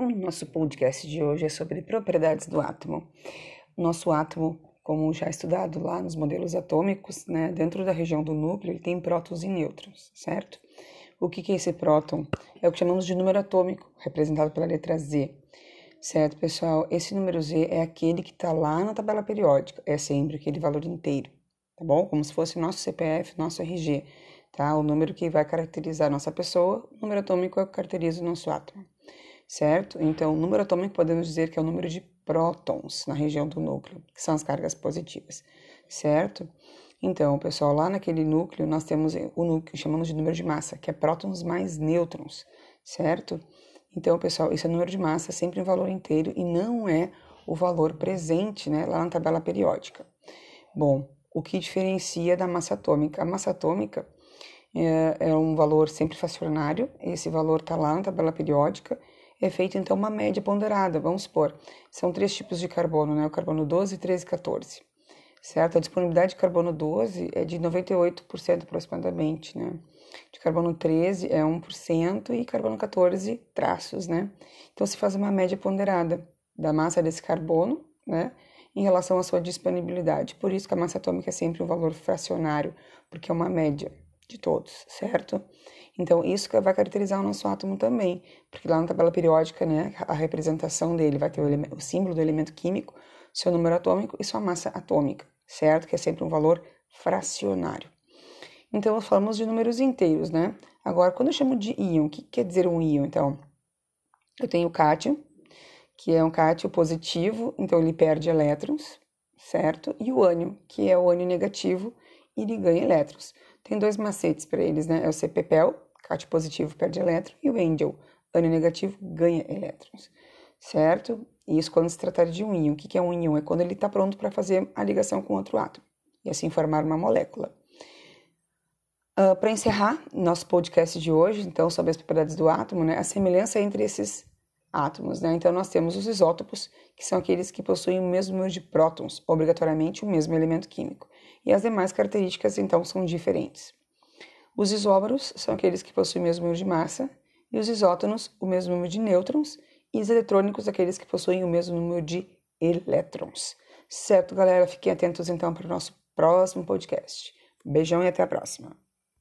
O nosso podcast de hoje é sobre propriedades do átomo. Nosso átomo, como já estudado lá nos modelos atômicos, né, dentro da região do núcleo, ele tem prótons e nêutrons, certo? O que, que é esse próton? É o que chamamos de número atômico, representado pela letra Z. Certo, pessoal? Esse número Z é aquele que está lá na tabela periódica, é sempre aquele valor inteiro, tá bom? Como se fosse nosso CPF, nosso RG, tá? O número que vai caracterizar a nossa pessoa, o número atômico é o que caracteriza o nosso átomo certo? Então, o número atômico podemos dizer que é o número de prótons na região do núcleo, que são as cargas positivas, certo? Então, pessoal, lá naquele núcleo nós temos o núcleo chamamos de número de massa, que é prótons mais nêutrons, certo? Então, pessoal, esse é número de massa sempre em valor inteiro e não é o valor presente, né, lá na tabela periódica. Bom, o que diferencia da massa atômica? A massa atômica é, é um valor sempre fracionário, esse valor está lá na tabela periódica é feita então uma média ponderada, vamos supor, são três tipos de carbono, né? O carbono 12, 13 e 14. Certo? A disponibilidade de carbono 12 é de 98% aproximadamente, né? De carbono 13 é 1% e carbono 14 traços, né? Então se faz uma média ponderada da massa desse carbono, né? Em relação à sua disponibilidade. Por isso que a massa atômica é sempre um valor fracionário, porque é uma média de todos, certo? Então, isso vai caracterizar o nosso átomo também, porque lá na tabela periódica, né, a representação dele vai ter o, o símbolo do elemento químico, seu número atômico e sua massa atômica, certo? Que é sempre um valor fracionário. Então, nós falamos de números inteiros, né? Agora, quando eu chamo de íon, o que quer dizer um íon, então? Eu tenho o cátion, que é um cátion positivo, então ele perde elétrons, certo? E o ânion, que é o ânion negativo, ele ganha elétrons. Tem dois macetes para eles, né? É o CPPEL, cátion positivo perde elétron, e o Angel, ânion negativo, ganha elétrons, certo? Isso quando se tratar de um íon. O que é um íon? É quando ele está pronto para fazer a ligação com outro átomo e assim formar uma molécula. Uh, ah, para encerrar nosso podcast de hoje, então, sobre as propriedades do átomo, né, a semelhança entre esses átomos. Né? Então, nós temos os isótopos, que são aqueles que possuem o mesmo número de prótons, obrigatoriamente o mesmo elemento químico. E as demais características, então, são diferentes. Os isóbaros são aqueles que possuem o mesmo número de massa, e os isótonos, o mesmo número de nêutrons, e os eletrônicos, aqueles que possuem o mesmo número de elétrons. Certo, galera? Fiquem atentos então para o nosso próximo podcast. Beijão e até a próxima.